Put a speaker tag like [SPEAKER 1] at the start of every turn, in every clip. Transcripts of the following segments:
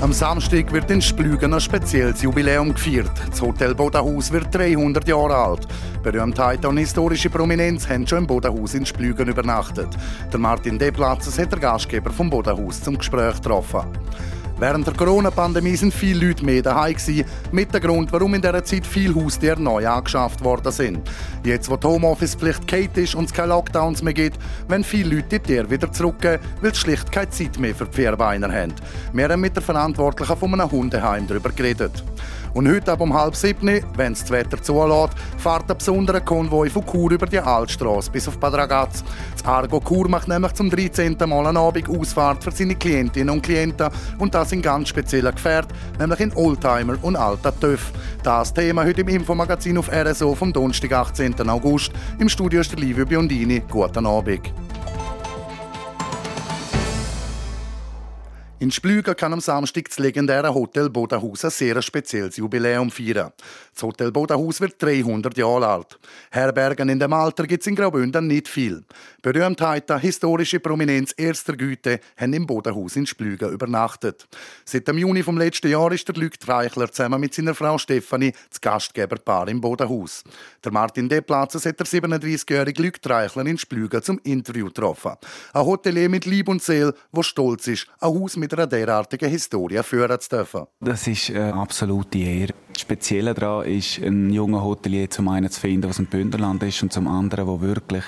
[SPEAKER 1] Am Samstag wird in Splügen ein spezielles Jubiläum gefeiert. Das Hotel Bodenhaus wird 300 Jahre alt. Berühmtheit und historische Prominenz haben schon im Bodenhaus in Splügen übernachtet. Der Martin Deplatzes hat der Gastgeber vom Bodenhaus zum Gespräch getroffen. Während der Corona-Pandemie sind viele Leute mehr daheim gewesen, mit dem Grund, warum in dieser Zeit viele Haustiere neu angeschafft worden sind. Jetzt, wo die Homeoffice-Pflicht Kate ist und es keine Lockdowns mehr gibt, wenn viele Leute die Tiere wieder zurückgehen, weil sie schlicht keine Zeit mehr für die Vierbeiner haben. Wir haben mit der Verantwortlichen von einem Hundeheim darüber geredet. Und heute ab um halb sieben, wenn es das Wetter zulässt, fährt ein besonderer Konvoi von Chur über die Altstraße bis auf Bad Ragaz. Das Argo Chur macht nämlich zum 13. Mal eine Abend Ausfahrt für seine Klientinnen und Klienten und das in ganz speziellen Gefährt, nämlich in Oldtimer und alter TÜV. Das Thema heute im Infomagazin auf RSO vom Donnerstag, 18. August. Im Studio ist der Livio Biondini. Guten Abend. In Splügen kann am Samstag das legendäre Hotel Bodenhaus ein sehr spezielles Jubiläum feiern. Das Hotel Bodenhaus wird 300 Jahre alt. Herbergen in dem Alter gibt es in Graubünden nicht viel. Berühmtheiten, historische Prominenz erster Güte haben im Bodenhaus in Splügen übernachtet. Seit dem Juni vom letzten Jahr ist der Luc Treichler zusammen mit seiner Frau Stefanie das Gastgeberpaar im Bodenhaus. Der Martin Deplatzes hat der 37-jährige Luc Treichler in Splügen zum Interview getroffen. Ein Hotelier mit Lieb und Seele, der stolz ist, ein Haus mit einer derartigen Historie führen zu dürfen.
[SPEAKER 2] Das ist eine absolute Ehre. Das Spezielle daran ist, einen jungen Hotelier zum einen zu finden, aus dem Bündnerland ist und zum anderen, der wirklich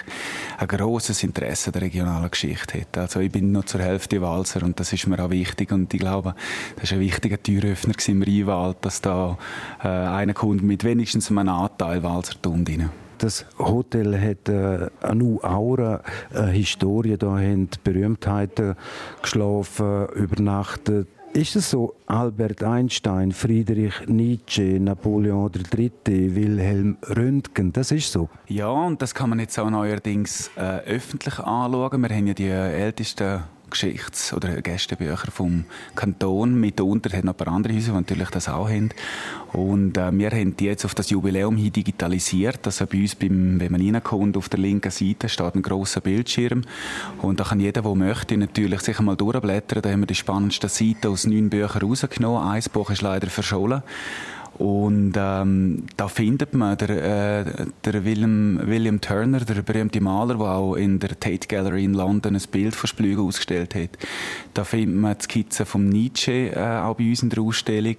[SPEAKER 2] ein grosses Interesse an der regionalen Geschichte hat. Also ich bin nur zur Hälfte Walser und das ist mir auch wichtig und ich glaube, das war ein wichtiger Türöffner im Rheinwald, dass da äh, einer kommt mit wenigstens einem Anteil Walsertum drin
[SPEAKER 3] das Hotel hat äh, eine Aura, eine Historie. Da haben Berühmtheiten geschlafen, übernachtet. Ist es so, Albert Einstein, Friedrich Nietzsche, Napoleon III., Wilhelm Röntgen, das ist so?
[SPEAKER 2] Ja, und das kann man jetzt auch neuerdings äh, öffentlich anschauen. Wir haben ja die ältesten Geschichts- oder Gästebücher vom Kanton. Mitunter hat noch ein paar andere Häuser, die natürlich das auch haben. Und äh, wir haben die jetzt auf das Jubiläum hin digitalisiert. Also bei uns, beim, wenn man reinkommt, auf der linken Seite steht ein grosser Bildschirm. Und da kann jeder, der möchte, natürlich sich einmal durchblättern. Da haben wir die spannendsten Seiten aus neun Büchern rausgenommen. Ein Buch ist leider verschollen. Und ähm, da findet man der, äh, der William, William Turner, der berühmte Maler, der auch in der Tate Gallery in London ein Bild von Splügen ausgestellt hat. Da findet man die Skizze von Nietzsche äh, auch bei uns in der Ausstellung.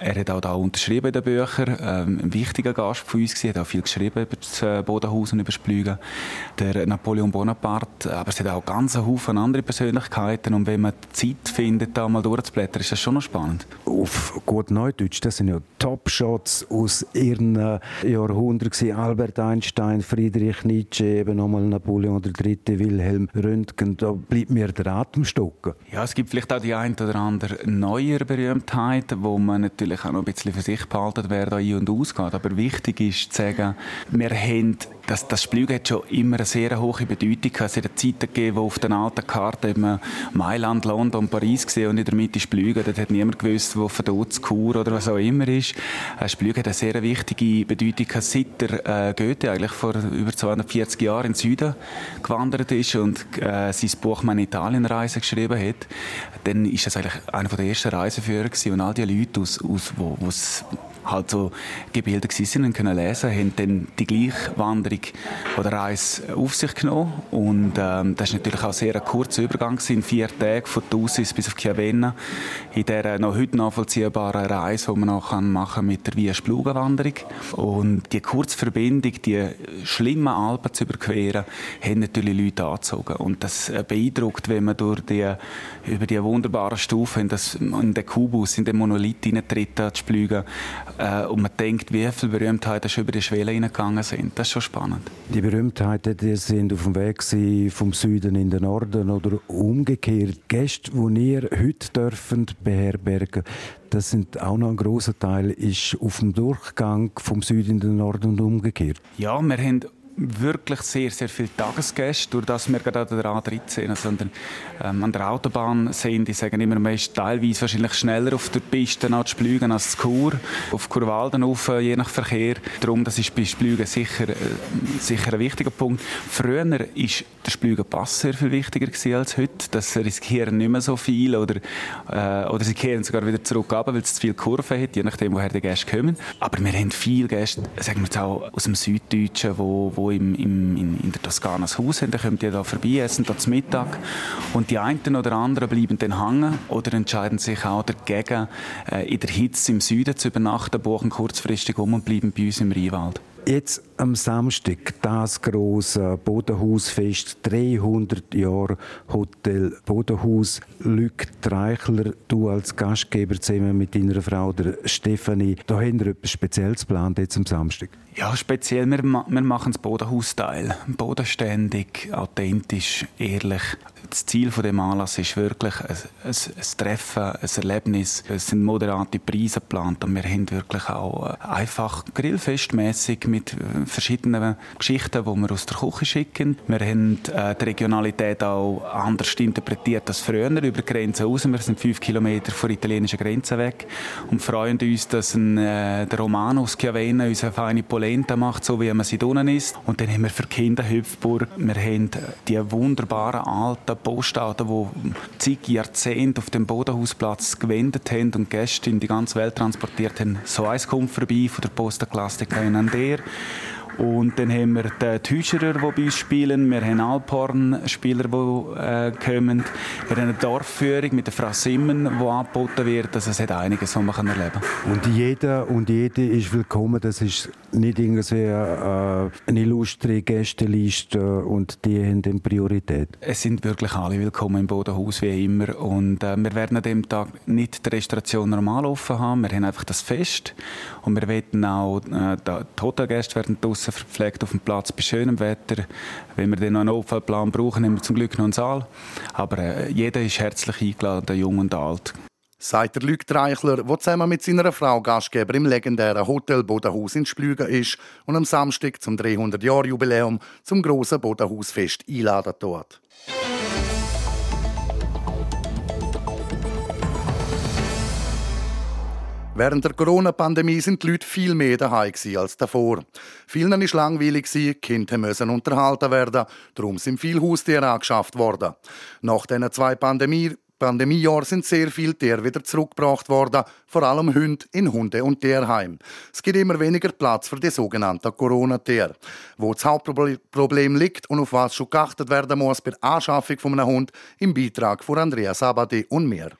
[SPEAKER 2] Er hat auch da unterschrieben in den Büchern. Ähm, ein wichtiger Gast von uns hat auch viel geschrieben über das äh, Bodenhaus und über Splügen. Der Napoleon Bonaparte, aber es hat auch ganz einen Haufen andere Persönlichkeiten und wenn man Zeit findet, da mal durchzublättern, ist das schon noch spannend.
[SPEAKER 3] Auf gut Neudeutsch, das sind ja Top-Shots aus ihren Jahrhunderten. Albert Einstein, Friedrich Nietzsche, eben nochmal Napoleon III., Wilhelm Röntgen. Da bleibt mir der Atem stocken.
[SPEAKER 2] Ja, es gibt vielleicht auch die ein oder andere neue Berühmtheit, wo man natürlich auch noch ein bisschen für sich behalten, wer da ein- und ausgeht. Aber wichtig ist zu sagen, wir haben das, das Splügen hat schon immer eine sehr hohe Bedeutung. Es hat Zeiten gegeben, wo auf den alten Karten Mailand, London, Paris gesehen und in der Mitte Splügen. Dort hat niemand gewusst, wo Verdutz, Kur oder was auch immer ist. Äh, Splügen hat eine sehr wichtige Bedeutung, seit der äh, Goethe eigentlich vor über 240 Jahren in den Süden gewandert ist und äh, sein Buch «Meine Italienreise» geschrieben hat. Dann ist das eigentlich einer der ersten Reiseführer gewesen und all die Leute, aus, aus, wo, halt so gebildet sind und können lesen, haben dann die gleiche Wanderung oder Reise auf sich genommen. Und ähm, das ist natürlich auch sehr ein kurzer Übergang in vier Tagen von Thusis bis auf Chiavenna. In der noch heute nachvollziehbaren Reise, die man auch machen mit der Via Spluga Wanderung und die kurze Verbindung, die schlimmen Alpen zu überqueren, haben natürlich Leute angezogen. Und das beeindruckt, wenn man durch die, über die wunderbaren Stufen in, das, in den Kubus, in den Monolith hineintritt, zu Splügen, äh, und man denkt, wie viele Berühmtheiten schon über die Schwelle hineingegangen sind. Das ist schon spannend.
[SPEAKER 3] Die Berühmtheiten die sind auf dem Weg vom Süden in den Norden oder umgekehrt. Gäste, die ihr heute dürfen beherbergen das sind auch noch ein großer Teil, ist auf dem Durchgang vom Süden in den Norden und umgekehrt.
[SPEAKER 2] Ja, wir haben wirklich sehr, sehr viele Tagesgäste, durch das wir gerade an der A13, also an ähm, an der Autobahn sind. Die sagen immer, man ist teilweise wahrscheinlich schneller auf der Piste nach Splügen als Chur, auf Kurwalden auf, äh, je nach Verkehr. Darum, das ist bei Splügen sicher, äh, sicher ein wichtiger Punkt. Früher ist der Splügen Pass sehr viel wichtiger als heute. Das riskieren nicht mehr so viel oder, äh, oder sie kehren sogar wieder zurück ab, weil es zu viele Kurven hat, je nachdem, woher die Gäste kommen. Aber wir haben viele Gäste, sagen wir jetzt auch aus dem Süddeutschen, wo, wo im, im, in, in der Toskana ein Haus haben, dann kommen die da vorbei, essen zum Mittag und die einen oder anderen bleiben dann hängen oder entscheiden sich auch dagegen, äh, in der Hitze im Süden zu übernachten, buchen kurzfristig um und bleiben bei uns im Rheinwald.
[SPEAKER 3] Jetzt am Samstag das große Bodenhausfest, 300 Jahre Hotel Bodenhaus. Luc Treichler, du als Gastgeber zusammen mit deiner Frau der Stefanie, da haben wir etwas Spezielles geplant jetzt am Samstag.
[SPEAKER 2] Ja, speziell, wir, wir machen das Bodenhausteil. Bodenständig, authentisch, ehrlich. Das Ziel von dem Anlass ist wirklich ein, ein, ein Treffen, ein Erlebnis. Es sind moderate Preise geplant und wir haben wirklich auch äh, einfach grillfestmäßig mit äh, verschiedenen Geschichten, die wir aus der Küche schicken. Wir haben äh, die Regionalität auch anders interpretiert als früher, über Grenzen raus. Wir sind fünf Kilometer von der italienischen Grenze weg und freuen uns, dass ein, der Romano Schiavene uns eine feine Polenta macht, so wie man sie unten ist. Und dann haben wir für Kinder Hüpfburg. Wir haben die wunderbaren alten Postautos, die zig Jahrzehnte auf dem Bodenhausplatz gewendet haben und Gäste in die ganze Welt transportiert haben. So eins kommt vorbei von der Posta Classica in Ander. Und dann haben wir die Täuscherer, die bei uns spielen. Wir haben Alphorn-Spieler, die äh, kommen. Wir haben eine Dorfführung mit der Frau Simmen, die angeboten wird. Also es hat einiges, was man erleben kann.
[SPEAKER 3] Und jeder und jede ist willkommen. Das ist nicht irgendwie äh, eine illustre Gästeliste und die haben dann Priorität.
[SPEAKER 2] Es sind wirklich alle willkommen im Bodenhaus, wie immer. Und äh, wir werden an dem Tag nicht die Restauration normal offen haben. Wir haben einfach das Fest. Und wir werden auch, äh, die Hotelgäste werden draussen verpflegt auf dem Platz bei schönem Wetter. Wenn wir dann noch einen Notfallplan brauchen, haben wir zum Glück noch einen Saal. Aber äh, jeder ist herzlich eingeladen, jung und alt.
[SPEAKER 1] Sagt der Luc Treichler, der zusammen mit seiner Frau Gastgeber im legendären Hotel Bodenhaus in Splügen ist und am Samstag zum 300-Jahr-Jubiläum zum grossen Bodenhausfest einladen dort. Während der Corona-Pandemie sind die Leute viel mehr daheim als davor. Vielen es langweilig, die Kinder müssen unterhalten werden, darum sind viele Haustiere angeschafft worden. Nach diesen zwei Pandemie Pandemiejahren sind sehr viele Tiere wieder zurückgebracht worden, vor allem Hunde in Hunde- und Tierheim. Es gibt immer weniger Platz für die sogenannten Corona-Tiere. Wo das Hauptproblem liegt und auf was schon geachtet werden muss bei der Anschaffung von einem Hund, im Beitrag von Andreas Abadi und mir.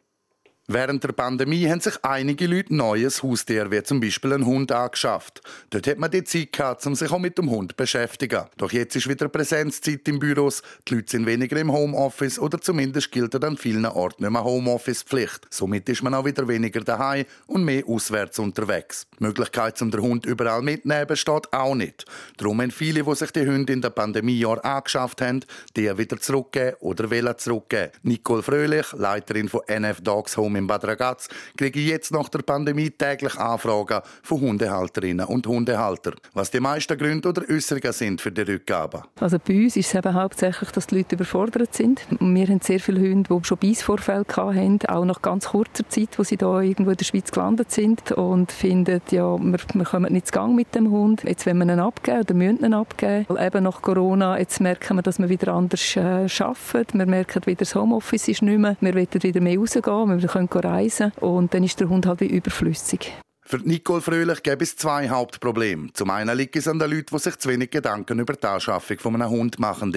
[SPEAKER 1] Während der Pandemie haben sich einige Leute neues Haustier, wie zum Beispiel einen Hund, angeschafft. Dort hat man die Zeit gehabt, um sich auch mit dem Hund zu beschäftigen. Doch jetzt ist wieder Präsenzzeit im Büros. Die Leute sind weniger im Homeoffice oder zumindest gilt an vielen Orten nicht mehr Homeoffice-Pflicht. Somit ist man auch wieder weniger daheim und mehr auswärts unterwegs. Die Möglichkeit, um den Hund überall mitzunehmen, besteht auch nicht. Darum haben viele, die sich die Hunde in der Pandemiejahr angeschafft haben, die wieder zurückgeben oder wollen zurückgeben. Nicole Fröhlich, Leiterin von NF Dogs Home Zentrum in Bad Ragaz kriege ich jetzt nach der Pandemie täglich Anfragen von Hundehalterinnen und Hundehaltern, was die meisten Gründe oder Äußerungen sind für die Rückgabe.
[SPEAKER 4] Also bei uns ist es eben hauptsächlich, dass die Leute überfordert sind. Wir haben sehr viele Hunde, die schon Beißvorfälle hatten, auch nach ganz kurzer Zeit, wo sie da irgendwo in der Schweiz gelandet sind und finden, ja, wir, wir kommen nicht zu Gang mit dem Hund. Jetzt wollen wir ihn abgeben oder müssen ihn abgeben. Weil eben nach Corona, jetzt merken wir, dass wir wieder anders äh, arbeiten. Wir merken wieder, das Homeoffice ist nicht mehr. Wir wollen wieder mehr rausgehen. Wir können reisen und dann ist der Hund halt wie überflüssig.
[SPEAKER 1] Für Nicole Fröhlich gäbe es zwei Hauptprobleme. Zum einen liegt es an den Leuten, die sich zu wenig Gedanken über die Anschaffung von einem Hund machen.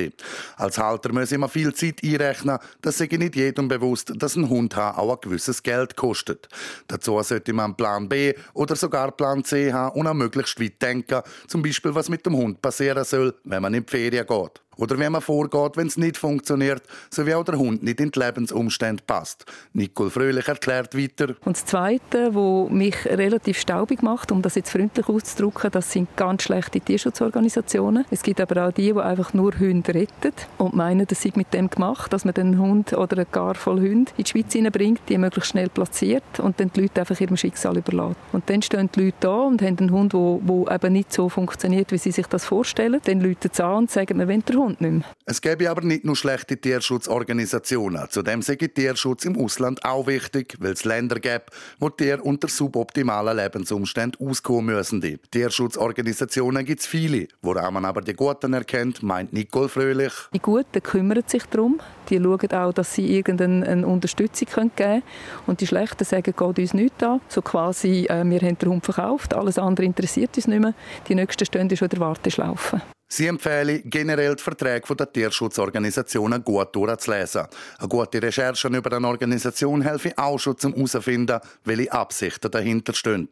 [SPEAKER 1] Als Halter müssen immer viel Zeit einrechnen, dass sich nicht jedem bewusst, dass ein Hund auch ein gewisses Geld kostet. Dazu sollte man Plan B oder sogar Plan C haben und auch möglichst weit denken, zum Beispiel was mit dem Hund passieren soll, wenn man in die Ferien geht. Oder wie man vorgeht, wenn es nicht funktioniert, sowie auch der Hund nicht in die Lebensumstände passt. Nicole Fröhlich erklärt weiter.
[SPEAKER 4] Und das Zweite, was mich relativ staubig macht, um das jetzt freundlich auszudrücken, das sind ganz schlechte Tierschutzorganisationen. Es gibt aber auch die, die einfach nur Hunde retten und meinen, das sei mit dem gemacht, dass man den Hund oder eine Gar voll Hunde in die Schweiz hineinbringt, die möglichst schnell platziert und dann die Leute einfach ihrem Schicksal überlässt. Und dann stehen die Leute da und haben einen Hund, der eben nicht so funktioniert, wie sie sich das vorstellen. Dann läuten sie an und sagen, wir wollen den Hund nicht mehr.
[SPEAKER 1] Es gäbe aber nicht nur schlechte Tierschutzorganisationen. Zudem sei Tierschutz im Ausland auch wichtig, weil es Länder gibt, wo Tiere unter suboptimalen Lebensumständen auskommen müssen. Die Tierschutzorganisationen gibt es viele. Woran man aber die Guten erkennt, meint Nicole Fröhlich.
[SPEAKER 4] Die Guten kümmern sich darum. Die schauen auch, dass sie irgendeine Unterstützung geben können. Und die Schlechten sagen, geht uns nichts an. So quasi, äh, wir haben den Hund verkauft, alles andere interessiert uns nicht mehr. Die Nächsten stehen schon in der Warteschlaufe.
[SPEAKER 1] Sie empfehlen generell die Verträge der Tierschutzorganisationen gut durchzulesen. Eine gute Recherche über eine Organisation helfe auch schon zum herausfinden, welche Absichten dahinter stehen.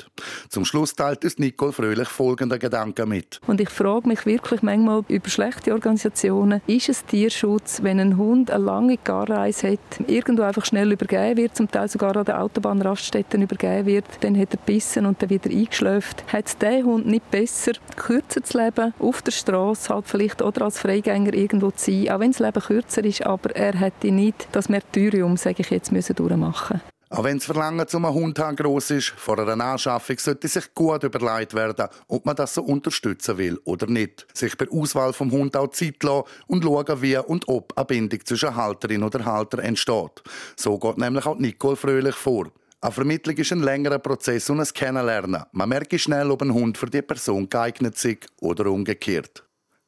[SPEAKER 1] Zum Schluss teilt uns Nicole Fröhlich folgende Gedanken mit.
[SPEAKER 4] Und ich frage mich wirklich manchmal über schlechte Organisationen. Ist es Tierschutz, wenn ein Hund eine lange Garreise hat, irgendwo einfach schnell übergeben wird, zum Teil sogar an den Autobahnraststätten übergeben wird, dann hat er bissen und dann wieder eingeschläft. Hat es der Hund nicht besser, kürzer zu leben, auf der Straße Straße halt vielleicht oder als Freigänger irgendwo zu sein, auch wenn das Leben kürzer ist, aber er hätte nicht das Märtyrium, sage ich jetzt, müssen durchmachen
[SPEAKER 1] auch wenn das Verlangen zum Hund groß ist, vor einer Anschaffung sollte sich gut überlegt werden, ob man das so unterstützen will oder nicht. Sich bei Auswahl vom Hund auch Zeit lassen und schauen, wie und ob eine Bindung zwischen Halterin oder Halter entsteht. So geht nämlich auch Nicole Fröhlich vor. Eine Vermittlung ist ein längerer Prozess und ein Kennenlernen. Man merkt schnell, ob ein Hund für die Person geeignet ist oder umgekehrt.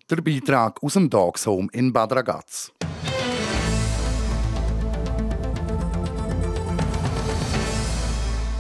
[SPEAKER 1] Der Beitrag aus dem Dogs Home in Bad Ragaz.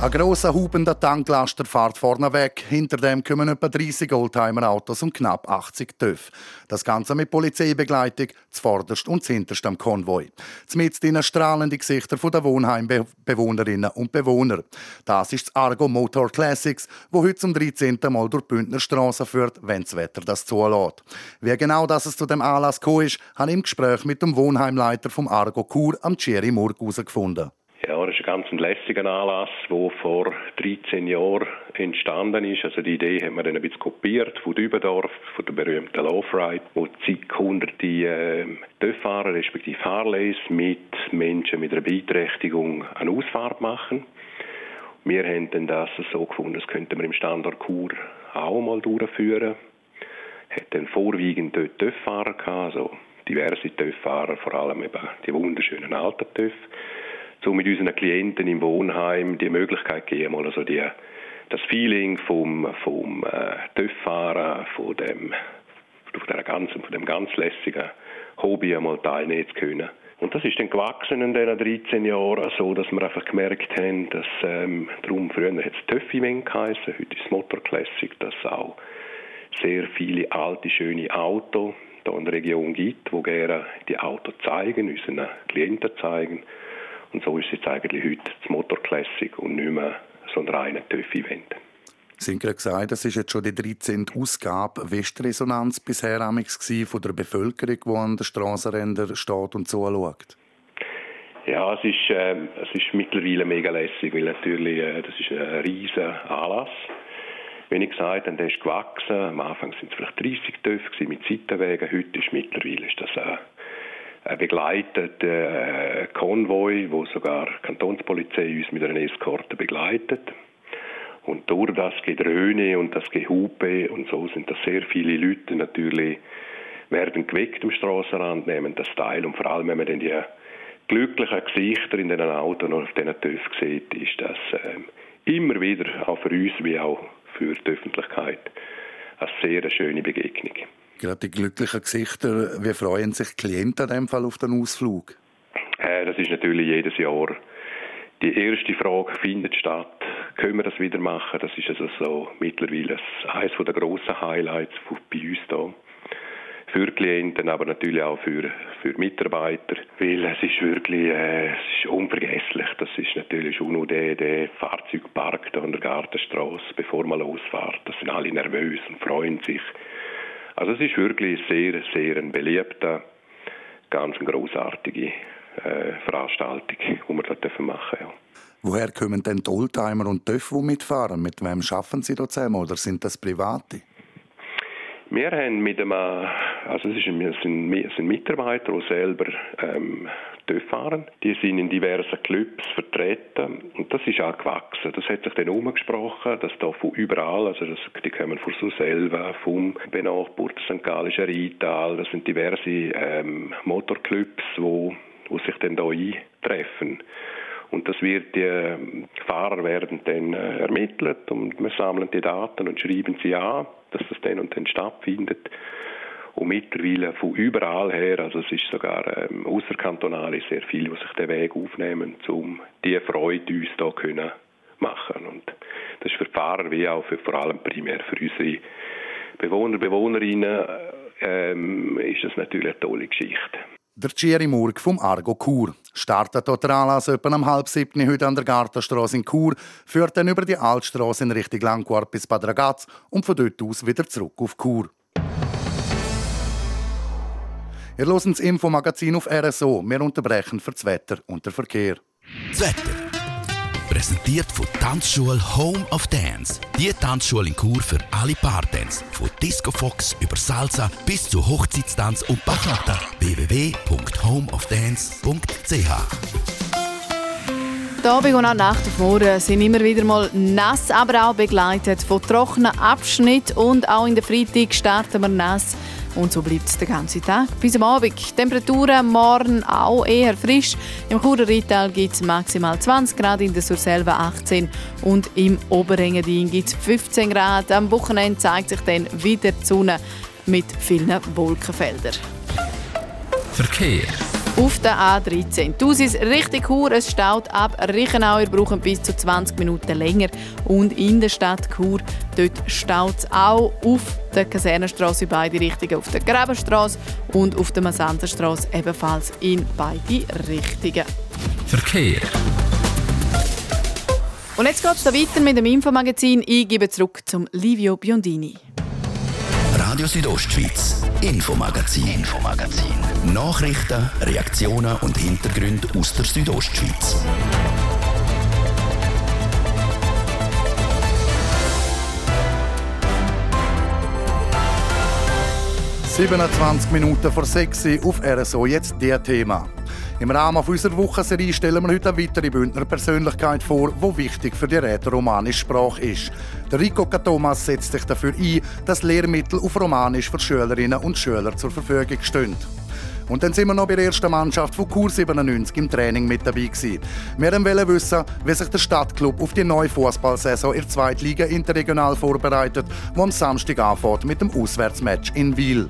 [SPEAKER 1] Ein grosser hubender Tanklaster fährt vorne weg. Hinter dem kommen etwa 30 Oldtimer-Autos und knapp 80 TÜV. Das Ganze mit Polizeibegleitung, zuvorderst und zuhinterst am Konvoi. Zumindest in strahlende Gesichter der Wohnheimbewohnerinnen und Bewohner. Das ist das Argo Motor Classics, wo heute zum 13. Mal durch die Bündner führt, wenn das Wetter das zulässt. Wie genau das es zu dem Anlass gekommen ist, habe ich im Gespräch mit dem Wohnheimleiter vom Argo Kur am Thierry Murg herausgefunden.
[SPEAKER 5] Ja, das ist ein ganz lässiger Anlass, der vor 13 Jahren entstanden ist. Also die Idee haben wir dann ein bisschen kopiert von Dübendorf, von der berühmten Love-Ride, wo zig hunderte äh, Töfffahrer, respektive Harleys, mit Menschen mit einer Beeinträchtigung eine Ausfahrt machen. Wir haben dann das so gefunden, das könnten wir im Standort Chur auch mal durchführen. Hat dann vorwiegend dort Töfffahrer gehabt, also diverse Töfffahrer, vor allem eben die wunderschönen alten Töff so mit unseren Klienten im Wohnheim die Möglichkeit geben, mal also die, das Feeling vom, vom äh, TÜV-Fahren, von dem, von, der ganzen, von dem ganz lässigen Hobby einmal teilnehmen zu können. Und das ist dann gewachsen in diesen 13 Jahren, so dass wir einfach gemerkt haben, dass ähm, darum früher hat es TÜV-Event geheißen, heute ist es Motor Classic, dass es auch sehr viele alte, schöne Autos hier in der Region gibt, die gerne die Autos zeigen, unseren Klienten zeigen. Und so ist es jetzt eigentlich heute das Motor Classic und nicht mehr so ein reiner TÜV-Event.
[SPEAKER 1] Sie haben gerade gesagt, das ist jetzt schon die 13. Ausgabe. Wie war die Resonanz bisher von der Bevölkerung, die an den Strassenrändern steht und zuschaut?
[SPEAKER 5] Ja, es ist, äh, es ist mittlerweile mega lässig, weil natürlich, äh, das ist ein riesiger Anlass. Wie ich gesagt habe, der ist gewachsen. Am Anfang sind es vielleicht 30 Töpfe mit Seitenwegen. Heute ist mittlerweile ist das äh, begleitet äh, Konvoi, wo sogar Kantonspolizei uns mit einer Eskorte begleitet. Und durch das Gedröhne und das Gehupe und so sind das sehr viele Leute natürlich werden geweckt am Strassenrand, nehmen das teil und vor allem, wenn man dann die glücklichen Gesichter in den Autos und auf diesen TÜV sieht, ist das äh, immer wieder auch für uns wie auch für die Öffentlichkeit eine sehr schöne Begegnung.
[SPEAKER 1] Gerade die glücklichen Gesichter, wie freuen sich Klienten in dem Fall auf den Ausflug?
[SPEAKER 5] Äh, das ist natürlich jedes Jahr die erste Frage, findet statt, können wir das wieder machen? Das ist also so mittlerweile eines der grossen Highlights bei uns hier. Für Klienten, aber natürlich auch für, für Mitarbeiter, weil es ist wirklich äh, es ist unvergesslich. Das ist natürlich schon nur der, der Fahrzeugpark da an der Gartenstraße, bevor man losfährt. Da sind alle nervös und freuen sich Also es ist wirklich sehr, sehr ein beliebter, ganz großartige äh, Veranstaltung, die wir da machen ja.
[SPEAKER 1] Woher kommen denn die Oldtimer und die mitfahren? Mit wem schaffen Sie da zusammen oder sind das Private?
[SPEAKER 5] Wir haben mit einem, also es, ist, es, sind, es sind Mitarbeiter, die selber ähm, TÜV fahren. Die sind in diversen Clubs vertreten und das ist auch gewachsen. Das hat sich dann umgesprochen, dass da von überall, also das, die kommen von Surselva, vom benachbarten St. Gallischen Rheintal, das sind diverse ähm, Motorclubs, wo, wo sich dann da eintreffen. Und das wird, die ähm, Fahrer werden dann äh, ermittelt und wir sammeln die Daten und schreiben sie an, dass das dann und dann stattfindet. Und mittlerweile von überall her, also es ist sogar ähm, außerkantonal, ist sehr viele, die sich den Weg aufnehmen, um diese Freude uns hier können machen. Und das ist für die Fahrer wie auch für, vor allem primär für unsere Bewohner, Bewohnerinnen, ähm, ist das natürlich eine tolle Geschichte.
[SPEAKER 1] Der Thierry Murg vom Argo Chur startet dort Anlass etwa um halb sieben heute an der Gartenstraße in Chur, führt dann über die Altstraße in Richtung Langquart bis Bad Ragaz und von dort aus wieder zurück auf Chur. Ihr hört das Infomagazin auf RSO. Wir unterbrechen für das Wetter und den Verkehr.
[SPEAKER 6] Das Wetter. Präsentiert von Tanzschule Home of Dance. Die Tanzschule in Kur für alle Partens. Von Disco Fox über Salsa bis zu Hochzeitstanz und Bachata. www.homeofdance.ch
[SPEAKER 7] Abend und auch Nacht auf morgen sind immer wieder mal nass, aber auch begleitet von trockenen Abschnitten und auch in der Freitag starten wir nass. Und so bleibt es den ganzen Tag bis am Abend. Temperaturen morgen auch eher frisch. Im Churer Rital gibt es maximal 20 Grad, in der Surselva 18 und im Oberengadin gibt es 15 Grad. Am Wochenende zeigt sich dann wieder die Sonne mit vielen Wolkenfeldern.
[SPEAKER 6] Verkehr.
[SPEAKER 7] Auf der A13. Du siehst richtig Chur, es staut ab Reichenau. Ihr braucht bis zu 20 Minuten länger. Und in der Stadt Chur, dort staut es auch auf der Kasernenstraße in beide Richtungen, auf der Grabenstraße und auf der Masanzerstraße ebenfalls in beide Richtungen.
[SPEAKER 6] Verkehr.
[SPEAKER 7] Und jetzt geht es weiter mit dem Infomagazin. Ich gebe zurück zum Livio Biondini.
[SPEAKER 6] Radio Südostschweiz, Infomagazin, Infomagazin. Nachrichten, Reaktionen und Hintergründe aus der Südostschweiz.
[SPEAKER 1] «27 Minuten vor 6 Uhr auf RSO jetzt der Thema. Im Rahmen unserer Wochenserie stellen wir heute eine weitere Bündner Persönlichkeit vor, die wichtig für die rätoromanische Sprache ist. Der Rico Thomas setzt sich dafür ein, dass Lehrmittel auf Romanisch für Schülerinnen und Schüler zur Verfügung stehen. Und dann sind wir noch bei der ersten Mannschaft von Kur 97 im Training mit dabei gewesen. Wir wollen wissen, wie sich der Stadtclub auf die neue Fußballsaison in der Zweitliga interregional vorbereitet, wo am Samstag anfängt mit dem Auswärtsmatch in Wiel.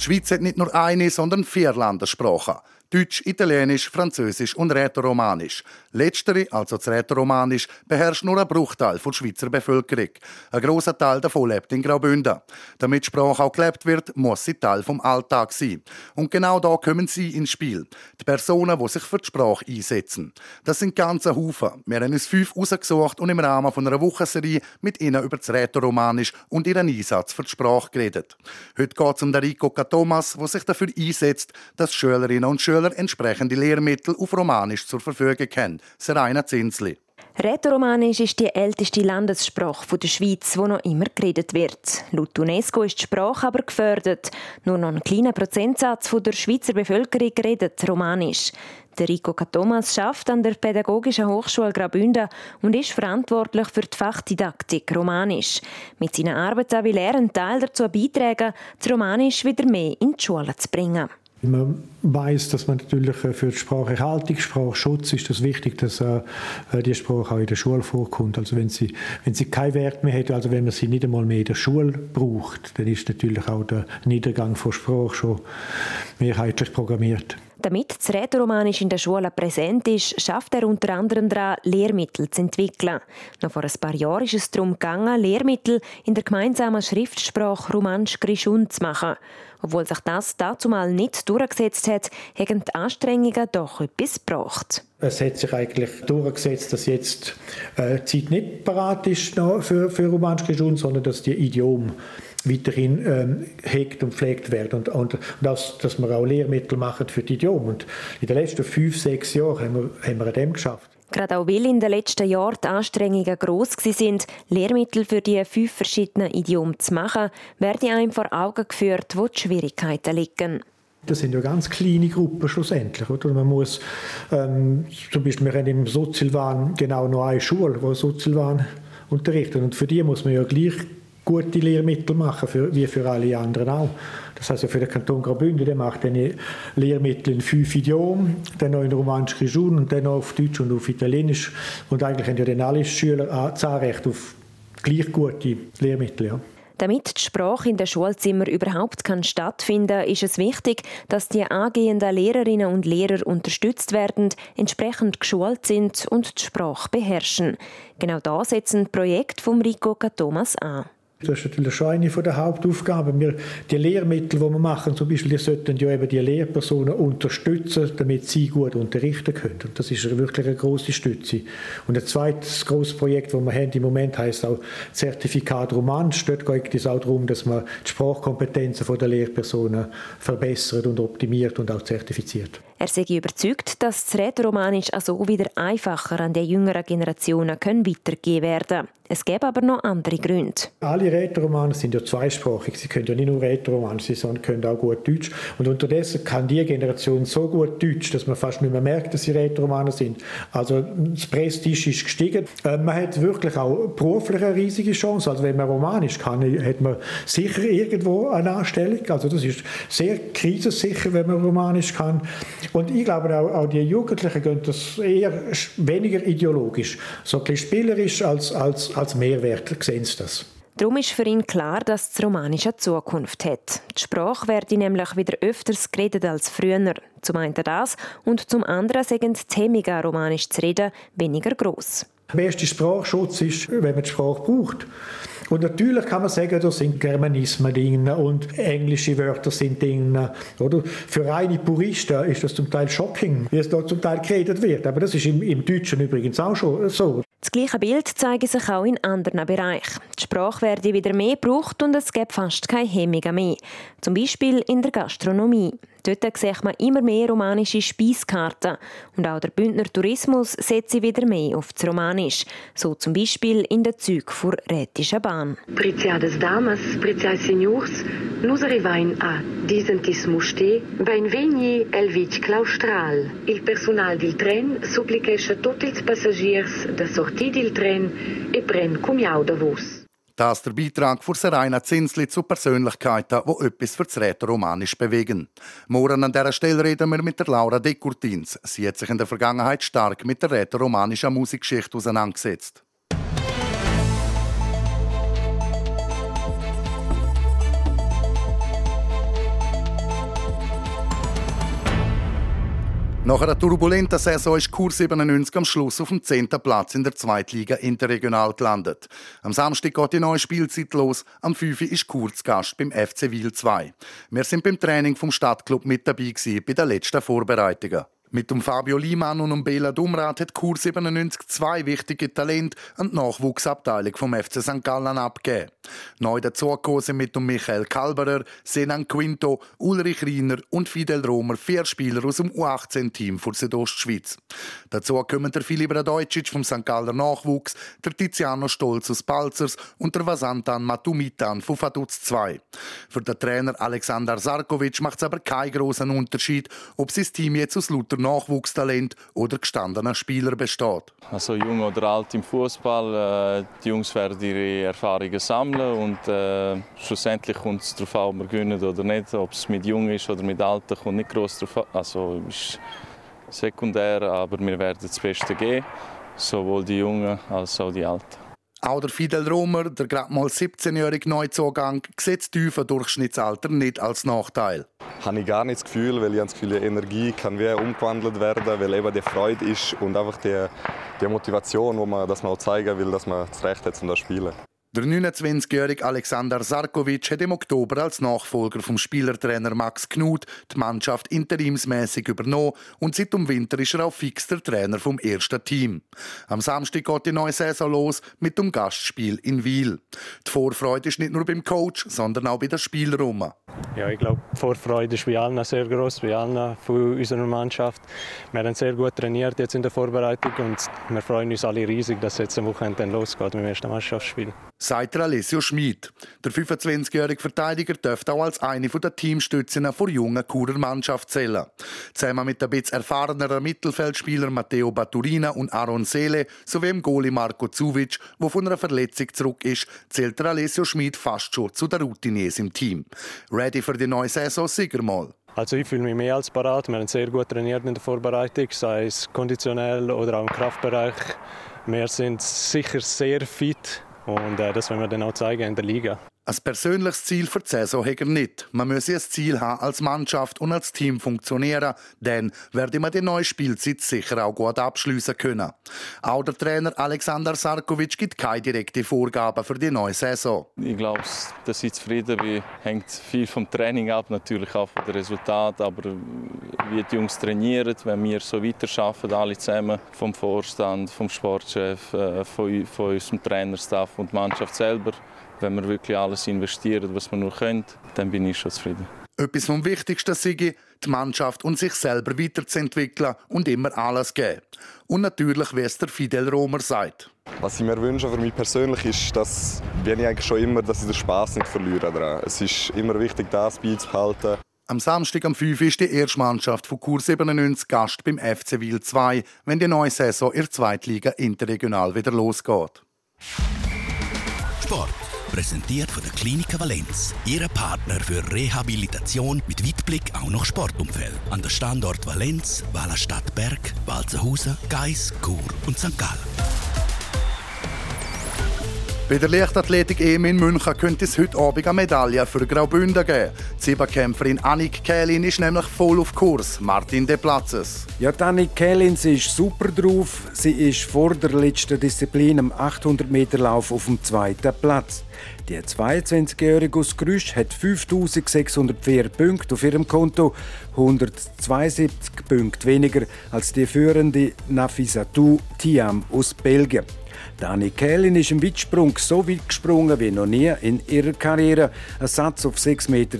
[SPEAKER 1] Die Schweiz hat nicht nur eine, sondern vier Landessprachen. Deutsch, Italienisch, Französisch und Rätoromanisch. Letztere, also das Rätoromanisch, beherrscht nur ein Bruchteil der Schweizer Bevölkerung. Ein grosser Teil davon lebt in Graubünden. Damit Sprache auch gelebt wird, muss sie Teil vom Alltag sein. Und genau da kommen sie ins Spiel. Die Personen, die sich für die Sprache einsetzen. Das sind ganze Haufen. Wir haben uns fünf rausgesucht und im Rahmen einer Wochenserie mit ihnen über das Rätoromanisch und ihren Einsatz für die Sprache geredet. Heute geht es um den Rico Thomas, der sich dafür einsetzt, dass Schülerinnen und Schüler entsprechende Lehrmittel auf Romanisch zur Verfügung haben. Serena Zinsli.
[SPEAKER 8] Rätoromanisch ist die älteste Landessprache der Schweiz, die noch immer geredet wird. Laut UNESCO ist die Sprache aber gefördert. Nur noch ein kleiner Prozentsatz der Schweizer Bevölkerung redet Romanisch. Der Rico Thomas schafft an der Pädagogischen Hochschule Graubünden und ist verantwortlich für die Fachdidaktik Romanisch. Mit seiner Arbeit will er einen Teil dazu beitragen, das Romanisch wieder mehr in die Schule zu bringen.
[SPEAKER 9] Man weiß, dass man natürlich äh, für die Spracherhaltung, Sprachschutz ist das wichtig, dass äh, äh, die Sprache auch in der Schule vorkommt. Also wenn sie, wenn sie keinen Wert mehr hat, also wenn man sie nicht einmal mehr in der Schule braucht, dann ist natürlich auch der Niedergang von Sprache schon mehrheitlich programmiert.
[SPEAKER 8] Damit das Rätoromanisch in der Schule präsent ist, schafft er unter anderem daran, Lehrmittel zu entwickeln. Noch vor ein paar Jahren ist es darum gegangen, Lehrmittel in der gemeinsamen Schriftsprache Romansch-Grischun zu machen. Obwohl sich das dazu mal nicht durchgesetzt hat, haben die Anstrengungen doch etwas gebracht.
[SPEAKER 9] Es hat sich eigentlich durchgesetzt, dass jetzt äh, die Zeit nicht parat ist für, für Romansch-Grischun, sondern dass die Idiom weiterhin ähm, hegt und pflegt werden und, und, und dass, dass wir auch Lehrmittel machen für die Idiomen. Und in den letzten fünf, sechs Jahren haben wir, haben wir an dem geschafft.
[SPEAKER 8] Gerade auch weil in den letzten Jahren die Anstrengungen gross sind, Lehrmittel für die fünf verschiedenen Idiomen zu machen, werden einem vor Augen geführt, wo die Schwierigkeiten liegen.
[SPEAKER 9] Das sind ja ganz kleine Gruppen schlussendlich. Oder? Man muss, ähm, zum Beispiel, wir haben im Sozialwahn genau noch eine Schule, die Sozialwahn unterrichtet. Und für die muss man ja gleich gute Lehrmittel machen, für, wie für alle anderen auch. Das heißt für den Kanton Graubünden, der macht dann Lehrmittel in fünf Idiomen, dann noch in Romanisch Grischun und dann noch auf Deutsch und auf Italienisch. Und eigentlich haben ja dann alle Schüler das Anrecht auf gleich gute Lehrmittel. Ja.
[SPEAKER 8] Damit die Sprache in den Schulzimmern überhaupt kann stattfinden ist es wichtig, dass die angehenden Lehrerinnen und Lehrer unterstützt werden, entsprechend geschult sind und die Sprache beherrschen. Genau da setzen Projekt vom Rico Thomas an.
[SPEAKER 9] Das ist natürlich schon eine der Hauptaufgaben. Wir, die Lehrmittel, die wir machen, zum Beispiel, die sollten ja eben die Lehrpersonen unterstützen, damit sie gut unterrichten können. Und das ist wirklich eine große Stütze. Und ein zweites großes Projekt, das wir haben im Moment, heißt auch Zertifikat Romansch. Dort geht es auch darum, dass man die Sprachkompetenzen der Lehrpersonen verbessert und optimiert und auch zertifiziert.
[SPEAKER 8] Er sei überzeugt, dass das Rätoromanisch also wieder einfacher an die jüngeren Generationen weitergegeben werden. Es gäbe aber noch andere Gründe.
[SPEAKER 9] Alle Rätoromaner sind ja zweisprachig. Sie können ja nicht nur Rätoromanisch, sondern können auch gut Deutsch. Und unterdessen kann die Generation so gut Deutsch, dass man fast nicht mehr merkt, dass sie Rätoromaner sind. Also das Prestige ist gestiegen. Äh, man hat wirklich auch beruflich eine riesige Chance. Also wenn man Romanisch kann, hat man sicher irgendwo eine Anstellung. Also das ist sehr krisensicher, wenn man Romanisch kann. Und ich glaube auch, auch die Jugendlichen gehen das eher weniger ideologisch, so ein bisschen spielerisch als, als, als Mehrwert sehen sie das.
[SPEAKER 8] Darum ist für ihn klar, dass das Romanisch eine Zukunft hat. Die Sprache werde nämlich wieder öfters geredet als früher. Zum einen das und zum anderen sagen die Hemmungen, Romanisch zu reden, weniger gross.
[SPEAKER 9] Der beste Sprachschutz ist, wenn man die Sprache braucht. Und natürlich kann man sagen, da sind Germanismen drin und englische Wörter sind drin. Oder? Für reine Puristen ist das zum Teil shocking, wie es da zum Teil geredet wird. Aber das ist im, im Deutschen übrigens auch schon so.
[SPEAKER 8] Das gleiche Bild zeigt sich auch in anderen Bereichen. Die Sprache werde wieder mehr gebraucht und es gibt fast keine Hemmungen mehr. Zum Beispiel in der Gastronomie. Dort sieht man immer mehr romanische Speiskarten. Und auch der Bündner Tourismus setzt wieder mehr auf das Romanisch. So zum Beispiel in den Zügen der Rätischen Bahn.
[SPEAKER 10] Preciadas damas, preciados senhores, nos arrivain a disentismo ste, ben vegni el vig claustral. Il personal del tren suppliquesce tutti i passagiers da del tren e pren cumiau da vos.
[SPEAKER 1] Das der Beitrag von Serena Zinsli zu Persönlichkeiten, die etwas für das Rätoromanisch bewegen. Morgen an dieser Stelle reden wir mit der Laura De Curtins. Sie hat sich in der Vergangenheit stark mit der rätoromanischen Musikgeschichte auseinandergesetzt. Nach einer turbulenten Saison ist Kurs 97 am Schluss auf dem 10. Platz in der Zweitliga Interregional gelandet. Am Samstag geht die neue Spielzeit los. Am 5. ist Kurz Gast beim FC Wil 2. Wir sind beim Training vom Stadtclub mit dabei gewesen, bei den letzten Vorbereitungen. Mit dem Fabio Liemann und dem Bela Dumrat hat Kur 97 zwei wichtige Talente an die Nachwuchsabteilung vom FC St. Gallen abgegeben. Neu dazugekommen sind mit dem Michael Kalberer, Senan Quinto, Ulrich Riener und Fidel Romer vier Spieler aus dem U18-Team für Südostschweiz. Dazu kommen der Philipp Radojcic vom St. Galler Nachwuchs, der Tiziano Stolz aus Balzers und der Vasantan Matumitan von Vaduz 2. Für den Trainer Alexander Sarkovic macht es aber keinen großen Unterschied, ob sein Team jetzt aus Luther Nachwuchstalent oder gestandener Spieler besteht.
[SPEAKER 11] Also jung oder alt im Fußball, äh, die Jungs werden ihre Erfahrungen sammeln und äh, schlussendlich kommt es darauf an, ob wir gewinnen oder nicht. Ob es mit jung ist oder mit alten, kommt nicht groß darauf an. Also ist sekundär, aber wir werden das Beste geben, sowohl die Jungen als auch die Alten.
[SPEAKER 1] Auch der Fidel Romer, der gerade mal 17-jährige Neuzugang, sieht das Durchschnittsalter nicht als Nachteil.
[SPEAKER 12] Habe ich gar nicht das Gefühl, weil ich das Gefühl, die Energie kann wie umgewandelt werden, weil eben die Freude ist und einfach die, die Motivation, wo man, dass man auch zeigen will, dass man das Recht hat, um das zu spielen.
[SPEAKER 1] Der 29-jährige Alexander Sarkovic hat im Oktober als Nachfolger vom Spielertrainer Max Knut die Mannschaft interimsmäßig übernommen und seit dem Winter ist er auch fix der Trainer vom ersten Team. Am Samstag geht die neue Saison los mit dem Gastspiel in Wiel. Die Vorfreude ist nicht nur beim Coach, sondern auch bei den Spielern.
[SPEAKER 13] Ja, ich glaube, die Vorfreude ist bei allen sehr groß, bei allen von unserer Mannschaft. Wir haben sehr gut trainiert jetzt in der Vorbereitung und wir freuen uns alle riesig, dass es jetzt am Wochenende losgeht mit dem ersten Mannschaftsspiel
[SPEAKER 1] sagt Alessio Schmid. Der 25-jährige Verteidiger dürfte auch als eine der Teamstützen der jungen Churer Mannschaft zählen. Zusammen mit den etwas erfahreneren Mittelfeldspielern Matteo Baturina und Aaron Seele sowie dem Goalie Marco Zuvic, der von einer Verletzung zurück ist, zählt Alessio Schmid fast schon zu den Routiniers im Team. Ready für die neue Saison sicher mal.
[SPEAKER 13] Also ich fühle mich mehr als parat. Wir haben sehr gut trainiert in der Vorbereitung, sei es konditionell oder auch im Kraftbereich. Wir sind sicher sehr fit und äh, das wollen wir dann auch zeigen in der Liga.
[SPEAKER 1] Ein persönliches Ziel für die Saison hat er nicht. Man müsse ein Ziel haben, als Mannschaft und als Team funktionieren. Dann werde man die neue Spielzeit sicher auch gut abschließen können. Auch der Trainer Alexander Sarkovic gibt keine direkte Vorgaben für die neue Saison.
[SPEAKER 11] Ich glaube, dass ich zufrieden bin, hängt viel vom Training ab, natürlich auch von den Resultaten. Aber wie die Jungs trainieren, wenn wir so weiterarbeiten, alle zusammen, vom Vorstand, vom Sportchef, äh, von unserem Trainerstaff und der Mannschaft selber, wenn wir wirklich alles investieren, was wir nur können, dann bin ich schon zufrieden.
[SPEAKER 1] Etwas vom Wichtigsten sei, die Mannschaft und sich selber weiterzuentwickeln und immer alles geben. Und natürlich, wie es der Fidel Romer sagt.
[SPEAKER 12] Was ich mir wünsche für mich persönlich ist, dass bin ich eigentlich schon immer, dass ich den Spaß nicht verliere daran. Es ist immer wichtig, das beizubehalten.
[SPEAKER 1] Am Samstag am 5 ist die erste Mannschaft von Kurs 97 Gast beim FC Wil 2, wenn die neue Saison in der Zweitliga interregional wieder losgeht.
[SPEAKER 6] Sport. Präsentiert von der Klinik Valenz. Ihre Partner für Rehabilitation mit Weitblick auch noch Sportumfeld. An der Standort Valenz, Wallerstadt Berg, Walzenhausen, Geis, Chur und St. Gallen.
[SPEAKER 1] Bei der Leichtathletik EM in München könnte es heute Abend eine Medaille für Graubünden geben. Die Siebenkämpferin Annik Kählin ist nämlich voll auf Kurs. Martin De Platzes.
[SPEAKER 3] Ja, Annik Kählin, ist super drauf. Sie ist vor der letzten Disziplin am 800 Meter Lauf auf dem zweiten Platz. Die 22-Jährige aus Grüsch hat 5604 Punkte auf ihrem Konto, 172 Punkte weniger als die führende Nafisatou Tiam aus Belgien. Dani Kählin ist im Weitsprung so weit gesprungen wie noch nie in ihrer Karriere. Ein Satz auf 6,73 Meter,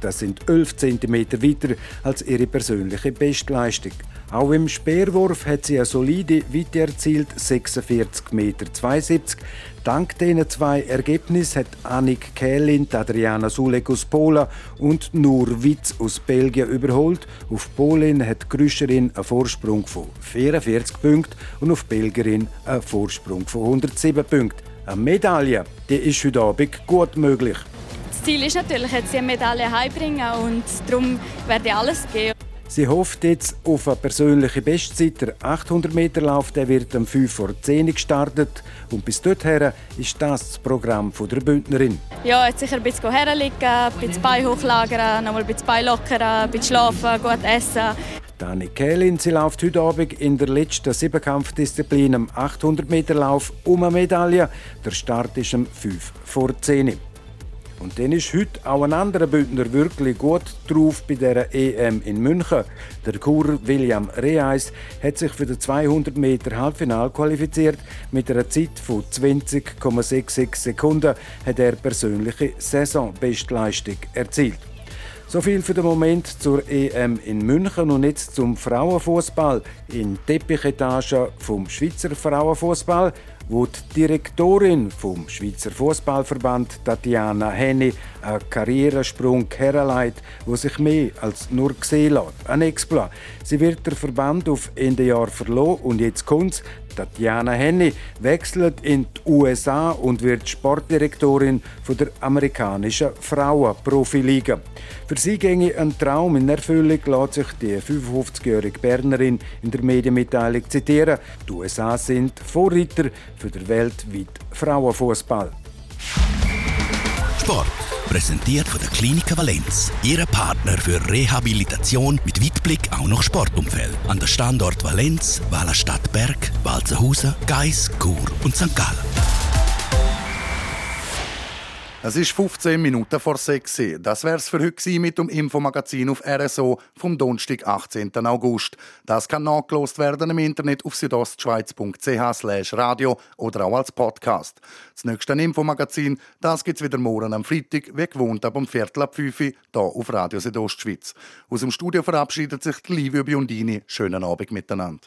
[SPEAKER 3] das sind 11 cm weiter als ihre persönliche Bestleistung. Auch im Speerwurf hat sie eine solide Weite erzielt, 46,72 Meter. Dank diesen zwei Ergebnissen hat Annik Kählin Adriana Sulek aus Polen und Nur Witz aus Belgien überholt. Auf Polin hat Grüscherin einen Vorsprung von 44 Punkten und auf Belgierin einen Vorsprung von 107 Punkten. Eine Medaille die ist heute Abend gut möglich.
[SPEAKER 14] Das Ziel ist natürlich, jetzt die Medaille heimbringen und darum werde ich alles geben.
[SPEAKER 3] Sie hofft jetzt auf eine persönliche Bestzeit. Der 800 Meter Lauf der wird am 5 vor 10 gestartet. Und bis dorthin ist das das Programm der Bündnerin.
[SPEAKER 14] Ja, jetzt sicher ein bisschen herliegen, ein bisschen Bein hochlagern, nochmal ein bisschen Bein lockern, ein bisschen schlafen, gut essen.
[SPEAKER 3] Dani Kählin, sie läuft heute Abend in der letzten Siebenkampfdisziplin am 800 Meter Lauf um eine Medaille. Der Start ist um 5 vor 10 und dann ist heute auch ein anderer Bündner wirklich gut drauf bei der EM in München. Der Churer William Reis hat sich für den 200 Meter Halbfinal qualifiziert. Mit einer Zeit von 20,66 Sekunden hat er persönliche Saisonbestleistung erzielt. So viel für den Moment zur EM in München und jetzt zum Frauenfußball in Teppichetage vom Schweizer Frauenfußball wo die Direktorin vom Schweizer Fußballverband Tatjana Henny einen Karrieresprung herleitet, wo sich mehr als nur gesehen lässt. Ein Exploit. Sie wird der Verband auf Ende Jahr verloren und jetzt kommt's. Tatjana Henny wechselt in die USA und wird Sportdirektorin von der amerikanischen Frauenprofiliga. Für sie ginge ein Traum in Erfüllung, lässt sich die 55-jährige Bernerin in der Medienmitteilung zitieren. Die USA sind Vorreiter für den weltweiten Frauenfußball.
[SPEAKER 6] Sport. Präsentiert von der Klinik Valenz. Ihre Partner für Rehabilitation mit Weitblick auch noch Sportumfeld. An der Standort Valenz, Wallerstadt Berg, Walzenhausen, Geis, Chur und St. Gallen.
[SPEAKER 1] Es ist 15 Minuten vor 6 Uhr. Das wär's für heute mit dem Infomagazin auf RSO vom Donnerstag, 18. August. Das kann nachgelost werden im Internet auf südostschweiz.ch radio oder auch als Podcast. Das nächste Infomagazin, das gibt's wieder morgen am Freitag, wie gewohnt ab um Viertel ab 5 Uhr, hier auf Radio Südostschweiz. Aus dem Studio verabschiedet sich Livio Biondini. Schönen Abend miteinander.